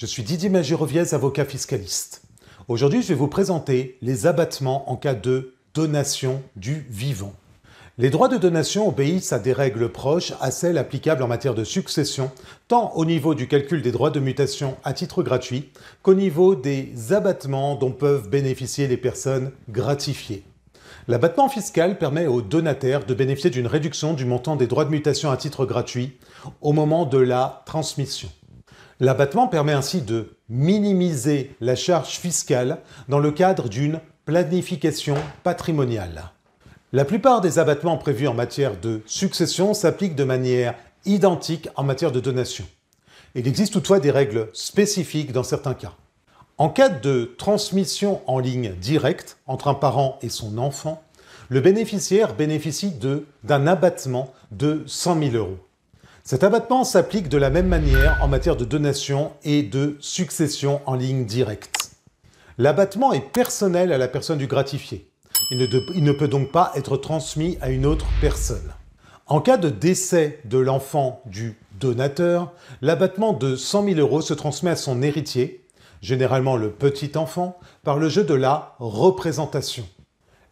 Je suis Didier Magiroviez, avocat fiscaliste. Aujourd'hui, je vais vous présenter les abattements en cas de donation du vivant. Les droits de donation obéissent à des règles proches à celles applicables en matière de succession, tant au niveau du calcul des droits de mutation à titre gratuit qu'au niveau des abattements dont peuvent bénéficier les personnes gratifiées. L'abattement fiscal permet aux donataires de bénéficier d'une réduction du montant des droits de mutation à titre gratuit au moment de la transmission. L'abattement permet ainsi de minimiser la charge fiscale dans le cadre d'une planification patrimoniale. La plupart des abattements prévus en matière de succession s'appliquent de manière identique en matière de donation. Il existe toutefois des règles spécifiques dans certains cas. En cas de transmission en ligne directe entre un parent et son enfant, le bénéficiaire bénéficie d'un abattement de 100 000 euros. Cet abattement s'applique de la même manière en matière de donation et de succession en ligne directe. L'abattement est personnel à la personne du gratifié. Il ne, peut donc pas être transmis à une autre personne. En cas de décès de l'enfant du donateur, l'abattement de 100 000 euros se transmet à son héritier, généralement le petit enfant, par le jeu de la représentation.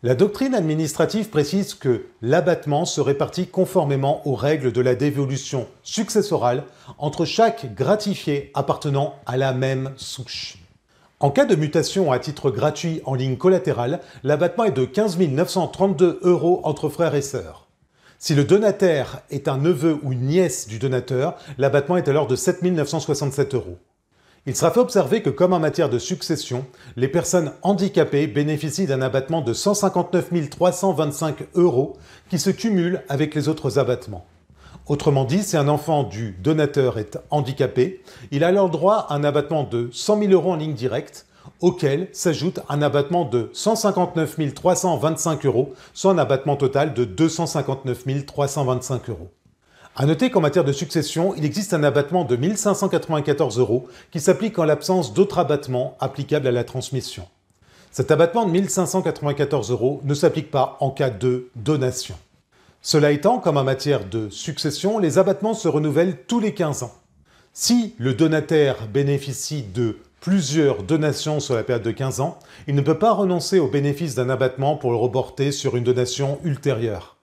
La doctrine administrative précise que l'abattement se répartit conformément aux règles de la dévolution successorale entre chaque gratifié appartenant à la même souche. En cas de mutation à titre gratuit en ligne collatérale, l'abattement est de 15 932 euros entre frères et sœurs. Si le donataire est un neveu ou nièce du donateur, l'abattement est alors de 7 967 euros. Il sera fait observer que, comme en matière de succession, les personnes handicapées bénéficient d'un abattement de 159 325 euros qui se cumule avec les autres abattements. Autrement dit, si un enfant du donateur est handicapé, il a alors droit à un abattement de 100 000 euros en ligne directe, auquel s'ajoute un abattement de 159 325 euros, soit un abattement total de 259 325 euros. A noter qu'en matière de succession, il existe un abattement de 1594 euros qui s'applique en l'absence d'autres abattements applicables à la transmission. Cet abattement de 1594 euros ne s'applique pas en cas de donation. Cela étant, comme en matière de succession, les abattements se renouvellent tous les 15 ans. Si le donataire bénéficie de plusieurs donations sur la période de 15 ans, il ne peut pas renoncer au bénéfice d'un abattement pour le reporter sur une donation ultérieure.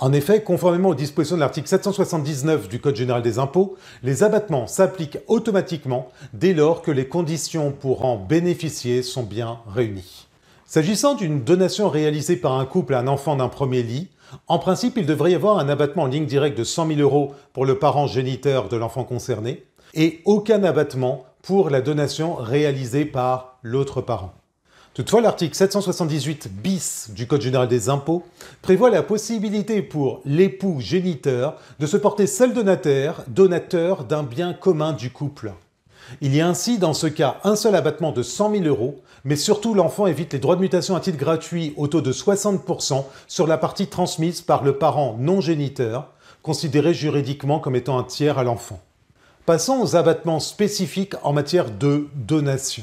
En effet, conformément aux dispositions de l'article 779 du Code général des impôts, les abattements s'appliquent automatiquement dès lors que les conditions pour en bénéficier sont bien réunies. S'agissant d'une donation réalisée par un couple à un enfant d'un premier lit, en principe, il devrait y avoir un abattement en ligne directe de 100 000 euros pour le parent géniteur de l'enfant concerné et aucun abattement pour la donation réalisée par l'autre parent. Toutefois, l'article 778 bis du Code général des impôts prévoit la possibilité pour l'époux géniteur de se porter seul donateur, donateur d'un bien commun du couple. Il y a ainsi dans ce cas un seul abattement de 100 000 euros, mais surtout l'enfant évite les droits de mutation à titre gratuit au taux de 60% sur la partie transmise par le parent non géniteur, considéré juridiquement comme étant un tiers à l'enfant. Passons aux abattements spécifiques en matière de donation.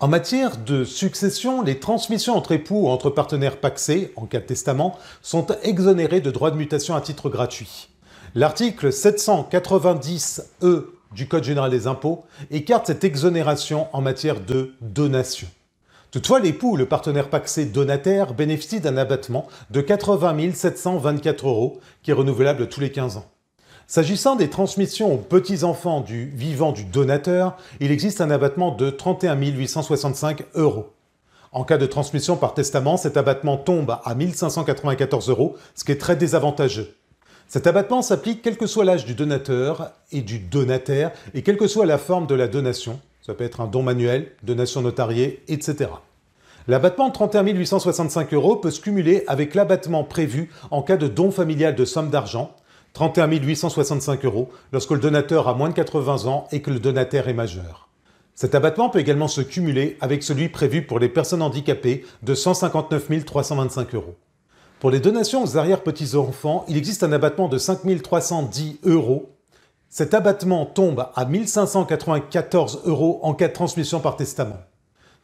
En matière de succession, les transmissions entre époux ou entre partenaires paxés, en cas de testament, sont exonérées de droits de mutation à titre gratuit. L'article 790E du Code général des impôts écarte cette exonération en matière de donation. Toutefois, l'époux ou le partenaire paxé donataire bénéficie d'un abattement de 80 724 euros qui est renouvelable tous les 15 ans. S'agissant des transmissions aux petits-enfants du vivant du donateur, il existe un abattement de 31 865 euros. En cas de transmission par testament, cet abattement tombe à 1594 euros, ce qui est très désavantageux. Cet abattement s'applique quel que soit l'âge du donateur et du donataire et quelle que soit la forme de la donation. Ça peut être un don manuel, donation notariée, etc. L'abattement de 31 865 euros peut se cumuler avec l'abattement prévu en cas de don familial de somme d'argent, 31 865 euros, lorsque le donateur a moins de 80 ans et que le donataire est majeur. Cet abattement peut également se cumuler avec celui prévu pour les personnes handicapées de 159 325 euros. Pour les donations aux arrière-petits-enfants, il existe un abattement de 5 310 euros. Cet abattement tombe à 1594 euros en cas de transmission par testament.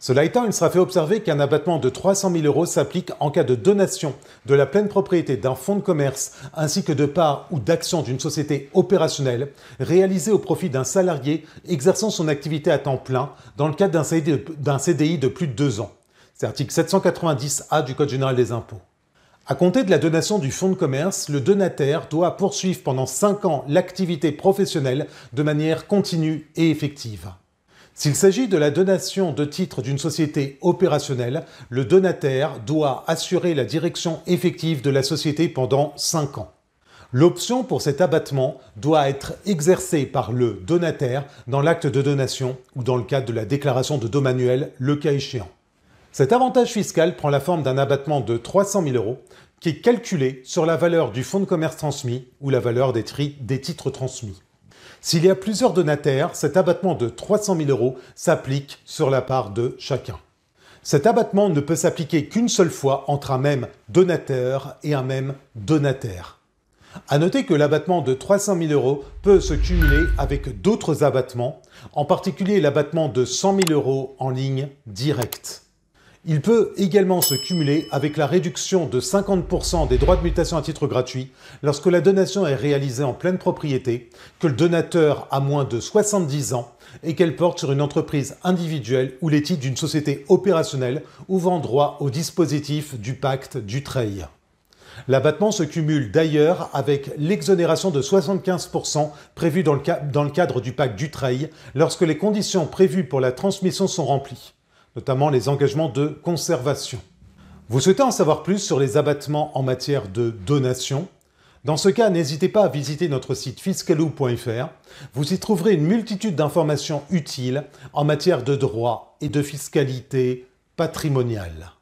Cela étant, il sera fait observer qu'un abattement de 300 000 euros s'applique en cas de donation de la pleine propriété d'un fonds de commerce ainsi que de parts ou d'actions d'une société opérationnelle réalisée au profit d'un salarié exerçant son activité à temps plein dans le cadre d'un CDI de plus de deux ans. C'est l'article 790A du Code général des impôts. À compter de la donation du fonds de commerce, le donataire doit poursuivre pendant 5 ans l'activité professionnelle de manière continue et effective. S'il s'agit de la donation de titres d'une société opérationnelle, le donataire doit assurer la direction effective de la société pendant 5 ans. L'option pour cet abattement doit être exercée par le donataire dans l'acte de donation ou dans le cadre de la déclaration de dos manuel, le cas échéant. Cet avantage fiscal prend la forme d'un abattement de 300 000 euros qui est calculé sur la valeur du fonds de commerce transmis ou la valeur des, des titres transmis. S'il y a plusieurs donataires, cet abattement de 300 000 euros s'applique sur la part de chacun. Cet abattement ne peut s'appliquer qu'une seule fois entre un même donateur et un même donataire. À noter que l'abattement de 300 000 euros peut se cumuler avec d'autres abattements, en particulier l'abattement de 100 000 euros en ligne directe. Il peut également se cumuler avec la réduction de 50% des droits de mutation à titre gratuit lorsque la donation est réalisée en pleine propriété, que le donateur a moins de 70 ans et qu'elle porte sur une entreprise individuelle ou les titres d'une société opérationnelle ouvrant droit au dispositif du pacte du trail. L'abattement se cumule d'ailleurs avec l'exonération de 75% prévue dans le, cadre du pacte du trail lorsque les conditions prévues pour la transmission sont remplies notamment les engagements de conservation. Vous souhaitez en savoir plus sur les abattements en matière de donation? Dans ce cas, n'hésitez pas à visiter notre site fiscalou.fr. Vous y trouverez une multitude d'informations utiles en matière de droit et de fiscalité patrimoniale.